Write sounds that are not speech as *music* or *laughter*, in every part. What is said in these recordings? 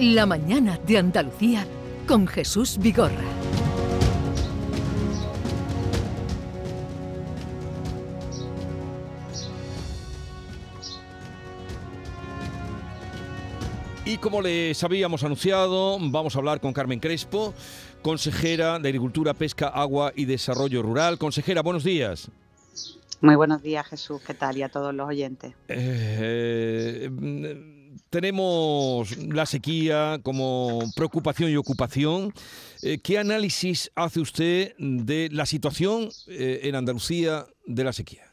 La mañana de Andalucía con Jesús Vigorra. Y como les habíamos anunciado, vamos a hablar con Carmen Crespo, consejera de Agricultura, Pesca, Agua y Desarrollo Rural. Consejera, buenos días. Muy buenos días, Jesús. ¿Qué tal? Y a todos los oyentes. Eh, tenemos la sequía como preocupación y ocupación. Eh, ¿Qué análisis hace usted de la situación eh, en Andalucía de la sequía?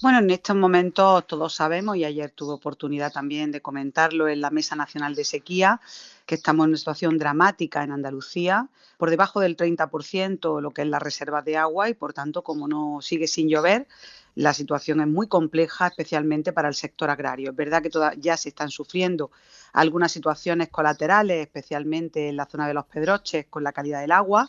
Bueno, en estos momentos todos sabemos, y ayer tuve oportunidad también de comentarlo en la Mesa Nacional de Sequía, que estamos en una situación dramática en Andalucía, por debajo del 30% lo que es la reserva de agua y por tanto, como no sigue sin llover, la situación es muy compleja, especialmente para el sector agrario. Es verdad que ya se están sufriendo algunas situaciones colaterales, especialmente en la zona de los Pedroches, con la calidad del agua,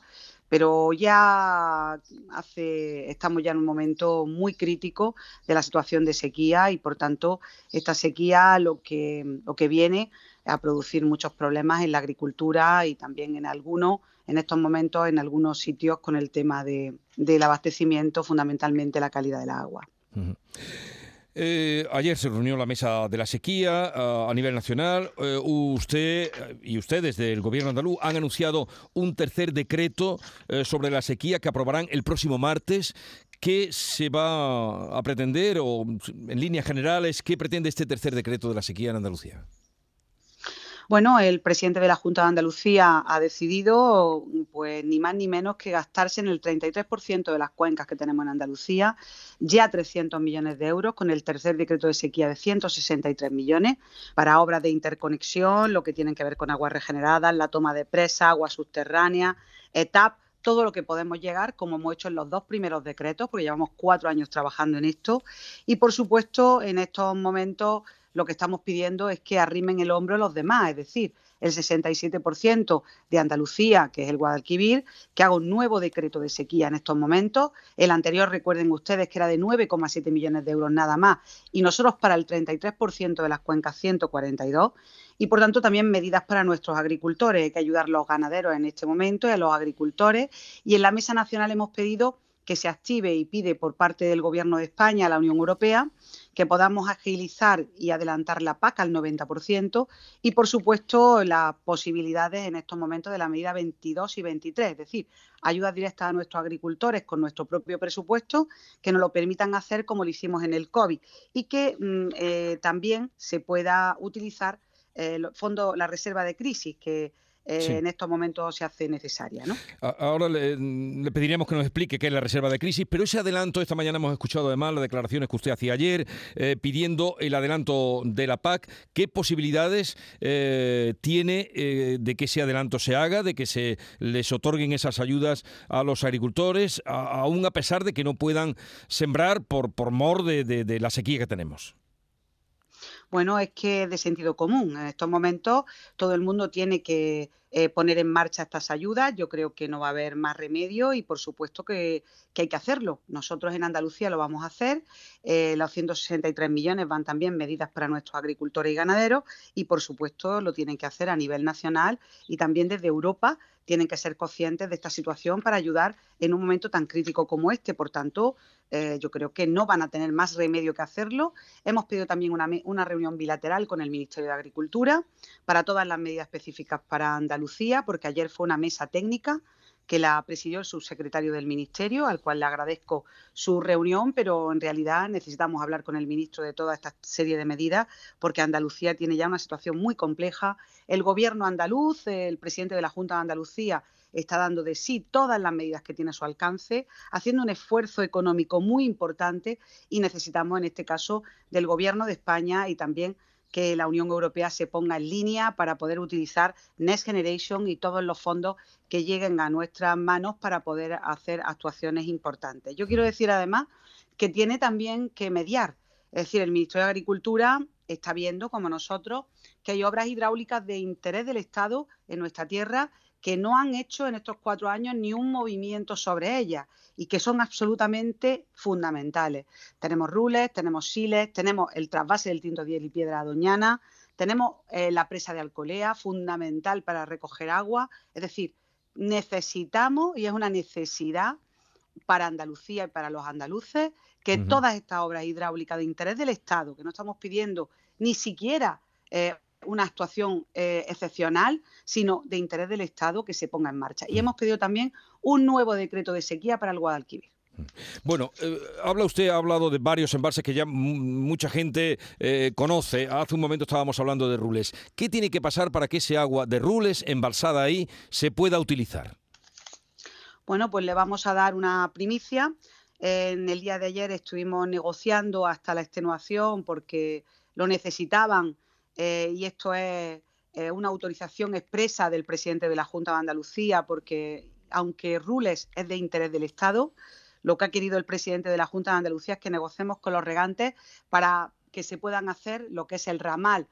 pero ya hace, estamos ya en un momento muy crítico de la situación de sequía y por tanto esta sequía lo que, lo que viene a producir muchos problemas en la agricultura y también en algunos, en estos momentos, en algunos sitios con el tema de, del abastecimiento, fundamentalmente la calidad del agua. Eh, ayer se reunió la mesa de la sequía eh, a nivel nacional. Eh, usted y ustedes del gobierno andaluz han anunciado un tercer decreto sobre la sequía que aprobarán el próximo martes. ¿Qué se va a pretender o en líneas generales qué pretende este tercer decreto de la sequía en Andalucía? Bueno, el presidente de la Junta de Andalucía ha decidido, pues ni más ni menos que gastarse en el 33% de las cuencas que tenemos en Andalucía, ya 300 millones de euros, con el tercer decreto de sequía de 163 millones para obras de interconexión, lo que tienen que ver con aguas regeneradas, la toma de presa, aguas subterráneas, ETAP todo lo que podemos llegar, como hemos hecho en los dos primeros decretos, porque llevamos cuatro años trabajando en esto. Y, por supuesto, en estos momentos lo que estamos pidiendo es que arrimen el hombro los demás, es decir, el 67% de Andalucía, que es el Guadalquivir, que haga un nuevo decreto de sequía en estos momentos. El anterior, recuerden ustedes, que era de 9,7 millones de euros nada más, y nosotros para el 33% de las cuencas 142. Y por tanto también medidas para nuestros agricultores. Hay que ayudar a los ganaderos en este momento y a los agricultores. Y en la Mesa Nacional hemos pedido que se active y pide por parte del Gobierno de España a la Unión Europea que podamos agilizar y adelantar la PAC al 90% y, por supuesto, las posibilidades en estos momentos de la medida 22 y 23, es decir, ayudas directas a nuestros agricultores con nuestro propio presupuesto que nos lo permitan hacer como lo hicimos en el COVID y que mm, eh, también se pueda utilizar el eh, fondo, la reserva de crisis que eh, en estos momentos se hace necesaria. ¿no? Ahora le, pediríamos que nos explique qué es la reserva de crisis, pero ese adelanto, esta mañana hemos escuchado además las declaraciones que usted hacía ayer, eh, pidiendo el adelanto de la PAC. ¿Qué posibilidades eh, tiene de que ese adelanto se haga, de que se les otorguen esas ayudas a los agricultores, aún a pesar de que no puedan sembrar por, por mor de la sequía que tenemos? Bueno, es que de sentido común. En estos momentos todo el mundo tiene que eh, poner en marcha estas ayudas. Yo creo que no va a haber más remedio y por supuesto que, hay que hacerlo. Nosotros en Andalucía lo vamos a hacer. Eh, los 163 millones van también medidas para nuestros agricultores y ganaderos y por supuesto lo tienen que hacer a nivel nacional y también desde Europa tienen que ser conscientes de esta situación para ayudar en un momento tan crítico como este. Por tanto, eh, yo creo que no van a tener más remedio que hacerlo. Hemos pedido también una, una reunión bilateral con el Ministerio de Agricultura para todas las medidas específicas para Andalucía, porque ayer fue una mesa técnica que la presidió el subsecretario del Ministerio, al cual le agradezco su reunión, pero en realidad necesitamos hablar con el ministro de toda esta serie de medidas, porque Andalucía tiene ya una situación muy compleja. El gobierno andaluz, el presidente de la Junta de Andalucía, está dando de sí todas las medidas que tiene a su alcance, haciendo un esfuerzo económico muy importante y necesitamos en este caso del Gobierno de España y también que la Unión Europea se ponga en línea para poder utilizar Next Generation y todos los fondos que lleguen a nuestras manos para poder hacer actuaciones importantes. Yo quiero decir además que tiene también que mediar. Es decir, el Ministerio de Agricultura está viendo, como nosotros, que hay obras hidráulicas de interés del Estado en nuestra tierra que no han hecho en estos cuatro años ni un movimiento sobre ellas y que son absolutamente fundamentales. Tenemos rules, tenemos siles, tenemos el trasvase del Tinto Diel y Piedra Doñana, Tenemos eh, la presa de Alcolea, fundamental para recoger agua. Es decir, necesitamos, y es una necesidad para Andalucía y para los andaluces, que todas estas obras hidráulicas de interés del Estado, que no estamos pidiendo ni siquiera eh, una actuación eh, excepcional, sino de interés del Estado que se ponga en marcha. Y hemos pedido también un nuevo decreto de sequía para el Guadalquivir. Bueno, eh, habla usted, ha hablado de varios embalses que ya mucha gente eh, conoce. Hace un momento estábamos hablando de Rules. ¿Qué tiene que pasar para que ese agua de Rules embalsada ahí se pueda utilizar? Bueno, pues le vamos a dar una primicia. En el día de ayer estuvimos negociando hasta la extenuación porque lo necesitaban eh, y esto es una autorización expresa del presidente de la Junta de Andalucía porque aunque Rules es de interés del Estado, lo que ha querido el presidente de la Junta de Andalucía es que negociemos con los regantes para que se puedan hacer lo que es el ramal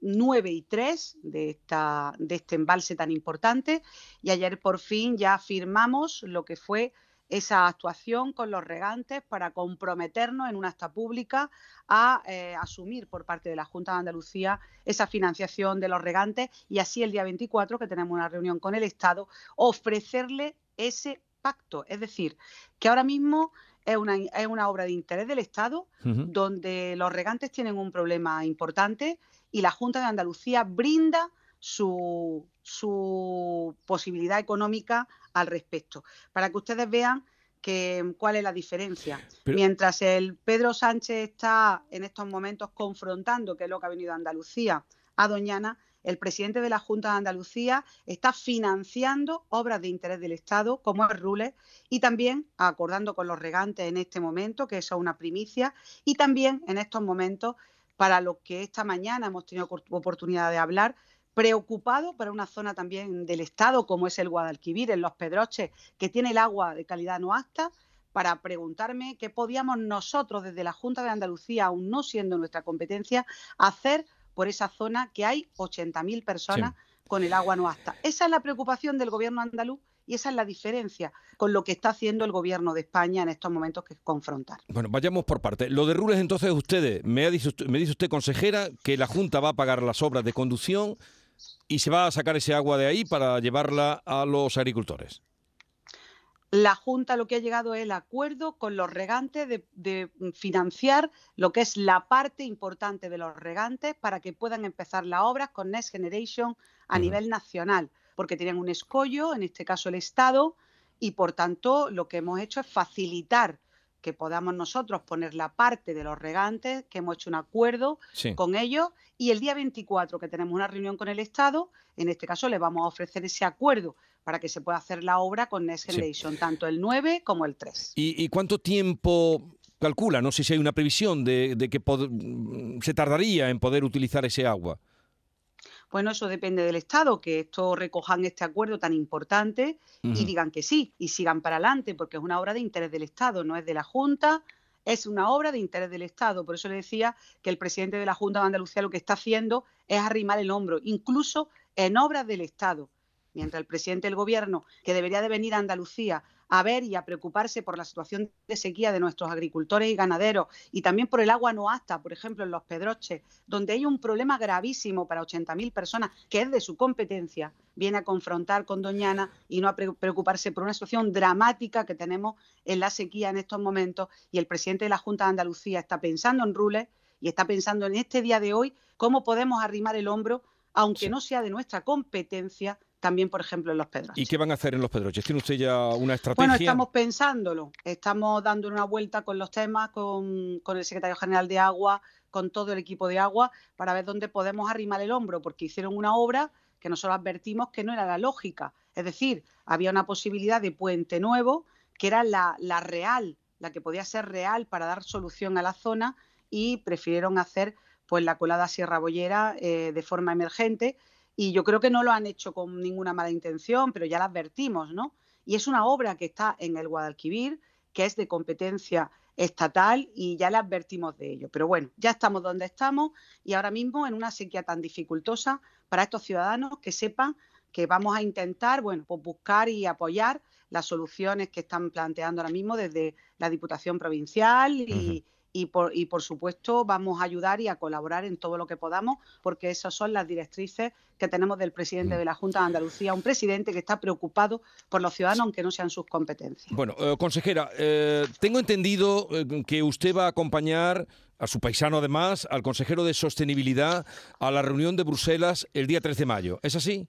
9 eh, y 3 de, esta, de este embalse tan importante. Y ayer por fin ya firmamos lo que fue esa actuación con los regantes para comprometernos en una acta pública a eh, asumir por parte de la Junta de Andalucía esa financiación de los regantes y así el día 24, que tenemos una reunión con el Estado, ofrecerle ese pacto. Es decir, que ahora mismo es una, es una obra de interés del Estado donde los regantes tienen un problema importante y la Junta de Andalucía brinda su, su posibilidad económica al respecto. Para que ustedes vean que, cuál es la diferencia. Mientras el Pedro Sánchez está en estos momentos confrontando, que es lo que ha venido a Andalucía, a Doñana, el presidente de la Junta de Andalucía está financiando obras de interés del Estado, como es Rules, y también acordando con los regantes en este momento, que eso es una primicia, y también en estos momentos, para lo que esta mañana hemos tenido oportunidad de hablar, preocupado para una zona también del Estado, como es el Guadalquivir, en Los Pedroches, que tiene el agua de calidad no apta, para preguntarme qué podíamos nosotros desde la Junta de Andalucía, aún no siendo nuestra competencia, hacer por esa zona que hay 80.000 personas con el agua no apta. Esa es la preocupación del gobierno andaluz y esa es la diferencia con lo que está haciendo el gobierno de España en estos momentos que es confrontar. Bueno, vayamos por parte. Lo de Rules, entonces, ustedes, me, dice usted, me dice usted, consejera, que la Junta va a pagar las obras de conducción y se va a sacar ese agua de ahí para llevarla a los agricultores. La Junta lo que ha llegado es el acuerdo con los regantes de, financiar lo que es la parte importante de los regantes para que puedan empezar las obras con Next Generation a nivel nacional, porque tienen un escollo, en este caso el Estado, y por tanto lo que hemos hecho es facilitar que podamos nosotros poner la parte de los regantes, que hemos hecho un acuerdo con ellos, y el día 24 que tenemos una reunión con el Estado, en este caso le vamos a ofrecer ese acuerdo para que se pueda hacer la obra con Next Generation, tanto el 9 como el 3. ¿Y, cuánto tiempo calcula? No sé si hay una previsión de, que se tardaría en poder utilizar ese agua. Bueno, eso depende del Estado, que esto recojan este acuerdo tan importante y digan que sí y sigan para adelante, porque es una obra de interés del Estado, no es de la Junta, es una obra de interés del Estado. Por eso le decía que el presidente de la Junta de Andalucía lo que está haciendo es arrimar el hombro, incluso en obras del Estado mientras el presidente del gobierno, que debería de venir a Andalucía a ver y a preocuparse por la situación de sequía de nuestros agricultores y ganaderos y también por el agua no apta, por ejemplo, en los Pedroches, donde hay un problema gravísimo para 80.000 personas que es de su competencia, viene a confrontar con Doñana y no a preocuparse por una situación dramática que tenemos en la sequía en estos momentos y el presidente de la Junta de Andalucía está pensando en Rules y está pensando en este día de hoy cómo podemos arrimar el hombro, aunque no sea de nuestra competencia, también, por ejemplo, en los Pedroches. ¿Y qué van a hacer en los Pedroches? ¿Tiene usted ya una estrategia? Bueno, estamos pensándolo. Estamos dando una vuelta con los temas, con, el secretario general de Agua, con todo el equipo de Agua, para ver dónde podemos arrimar el hombro, porque hicieron una obra que nosotros advertimos que no era la lógica. Es decir, había una posibilidad de puente nuevo, que era la, real, la que podía ser real para dar solución a la zona, y prefirieron hacer pues la colada Sierra Bollera eh, de forma emergente y yo creo que no lo han hecho con ninguna mala intención, pero ya la advertimos, ¿no? Y es una obra que está en el Guadalquivir, que es de competencia estatal y ya le advertimos de ello. Pero bueno, ya estamos donde estamos y ahora mismo en una sequía tan dificultosa para estos ciudadanos que sepan que vamos a intentar, bueno, pues buscar y apoyar las soluciones que están planteando ahora mismo desde la Diputación Provincial y, y por, y por supuesto vamos a ayudar y a colaborar en todo lo que podamos, porque esas son las directrices que tenemos del presidente mm. de la Junta de Andalucía, un presidente que está preocupado por los ciudadanos, aunque no sean sus competencias. Bueno, eh, consejera, eh, tengo entendido eh, que usted va a acompañar a su paisano además, al consejero de Sostenibilidad, a la reunión de Bruselas el día 3 de mayo. ¿Es así?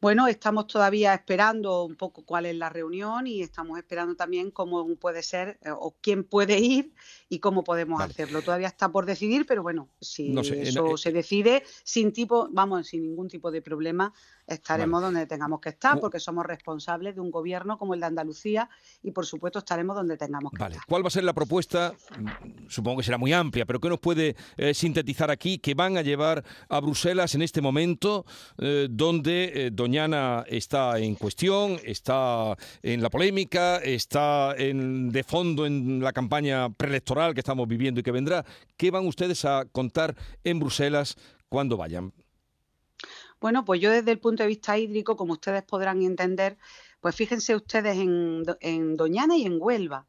Bueno, estamos todavía esperando un poco cuál es la reunión y estamos esperando también cómo puede ser eh, o quién puede ir y cómo podemos hacerlo. Todavía está por decidir, pero bueno, si eso se decide sin tipo, vamos, sin ningún tipo de problema, estaremos donde tengamos que estar porque somos responsables de un gobierno como el de Andalucía y por supuesto estaremos donde tengamos que estar. ¿Cuál va a ser la propuesta? Mm, supongo que será muy amplia, pero ¿qué nos puede eh, sintetizar aquí que van a llevar a Bruselas en este momento eh, donde Doñana está en cuestión, está en la polémica, está en, de fondo en la campaña preelectoral que estamos viviendo y que vendrá. ¿Qué van ustedes a contar en Bruselas cuando vayan? Bueno, pues yo desde el punto de vista hídrico, como ustedes podrán entender, pues fíjense ustedes en, en Doñana y en Huelva.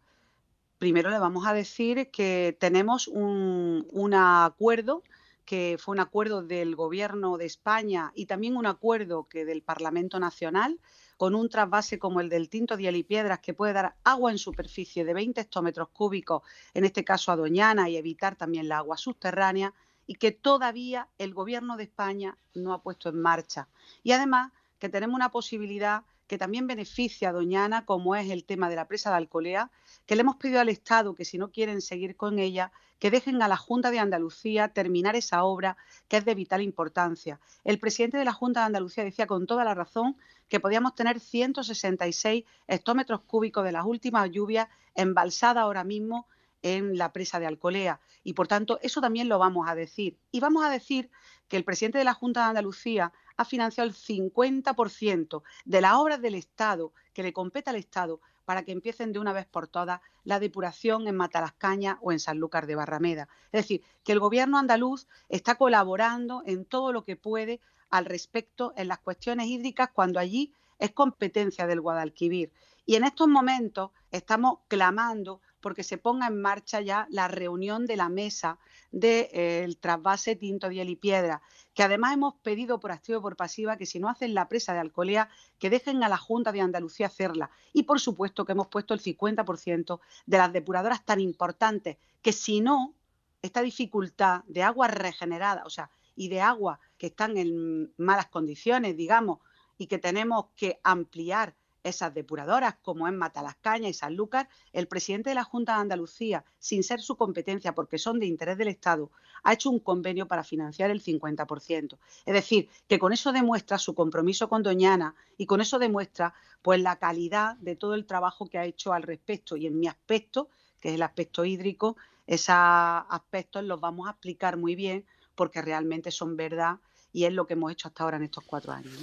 Primero le vamos a decir que tenemos un, un acuerdo que fue un acuerdo del Gobierno de España y también un acuerdo que del Parlamento Nacional con un trasvase como el del Tinto Diel y Piedras que puede dar agua en superficie de 20 hectómetros cúbicos, en este caso a Doñana, y evitar también la agua subterránea, y que todavía el Gobierno de España no ha puesto en marcha. Y además que tenemos una posibilidad que también beneficia a Doñana, como es el tema de la presa de Alcolea, que le hemos pedido al Estado que si no quieren seguir con ella, que dejen a la Junta de Andalucía terminar esa obra que es de vital importancia. El presidente de la Junta de Andalucía decía con toda la razón que podíamos tener 166 hectómetros cúbicos de las últimas lluvias embalsadas ahora mismo en la presa de Alcolea. Y por tanto, eso también lo vamos a decir. Y vamos a decir que el presidente de la Junta de Andalucía ha financiado el 50% de las obras del Estado que le compete al Estado para que empiecen de una vez por todas la depuración en Matalascaña o en Sanlúcar de Barrameda. Es decir, que el gobierno andaluz está colaborando en todo lo que puede al respecto en las cuestiones hídricas cuando allí es competencia del Guadalquivir. Y en estos momentos estamos clamando porque se ponga en marcha ya la reunión de la mesa del eh, trasvase Tinto, Diel y Piedra, que además hemos pedido por activo y por pasiva que si no hacen la presa de Alcolea, que dejen a la Junta de Andalucía hacerla. Y por supuesto que hemos puesto el 50% de las depuradoras tan importantes, que si no, esta dificultad de agua regenerada, o sea, y de agua que están en malas condiciones, digamos, y que tenemos que ampliar esas depuradoras, como es Matalascaña y Sanlúcar, el presidente de la Junta de Andalucía, sin ser su competencia porque son de interés del Estado, ha hecho un convenio para financiar el 50%. Es decir, que con eso demuestra su compromiso con Doñana y con eso demuestra pues la calidad de todo el trabajo que ha hecho al respecto y en mi aspecto, que es el aspecto hídrico, esos aspectos los vamos a explicar muy bien porque realmente son verdad y es lo que hemos hecho hasta ahora en estos cuatro años.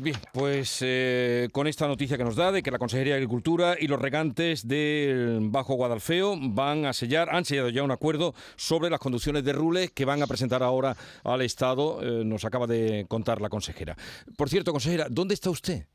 Bien, pues eh, con esta noticia que nos da de que la Consejería de Agricultura y los regantes del Bajo Guadalfeo van a sellar, han sellado ya un acuerdo sobre las conducciones de rules que van a presentar ahora al Estado, eh, nos acaba de contar la consejera. Por cierto, consejera, ¿dónde está usted?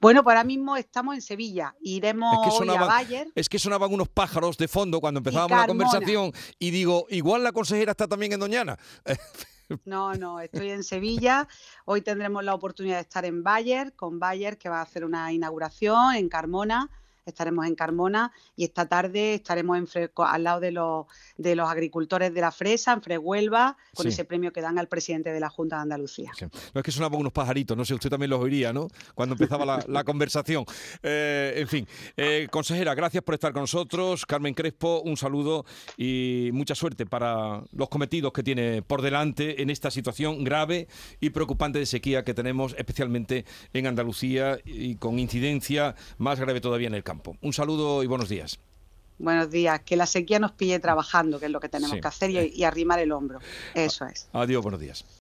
Bueno, pues ahora mismo estamos en Sevilla. Iremos hoy a Bayer. Es que sonaban unos pájaros de fondo cuando empezábamos la conversación y digo, igual la consejera está también en Doñana. *laughs* No, no, estoy en Sevilla. Hoy tendremos la oportunidad de estar en Bayer, con Bayer, que va a hacer una inauguración en Carmona estaremos en Carmona y esta tarde estaremos en al lado de los, de los agricultores de la fresa, en Frehuelva, con ese premio que dan al presidente de la Junta de Andalucía. No es que sonaban unos pajaritos, no sé, usted también los oiría, ¿no? Cuando empezaba la, conversación. Eh, en fin, eh, consejera, gracias por estar con nosotros. Carmen Crespo, un saludo y mucha suerte para los cometidos que tiene por delante en esta situación grave y preocupante de sequía que tenemos, especialmente en Andalucía y con incidencia más grave todavía en el campo. Un saludo y buenos días. Buenos días. Que la sequía nos pille trabajando, que es lo que tenemos que hacer, y, y arrimar el hombro. *laughs* Eso es. Adiós, buenos días.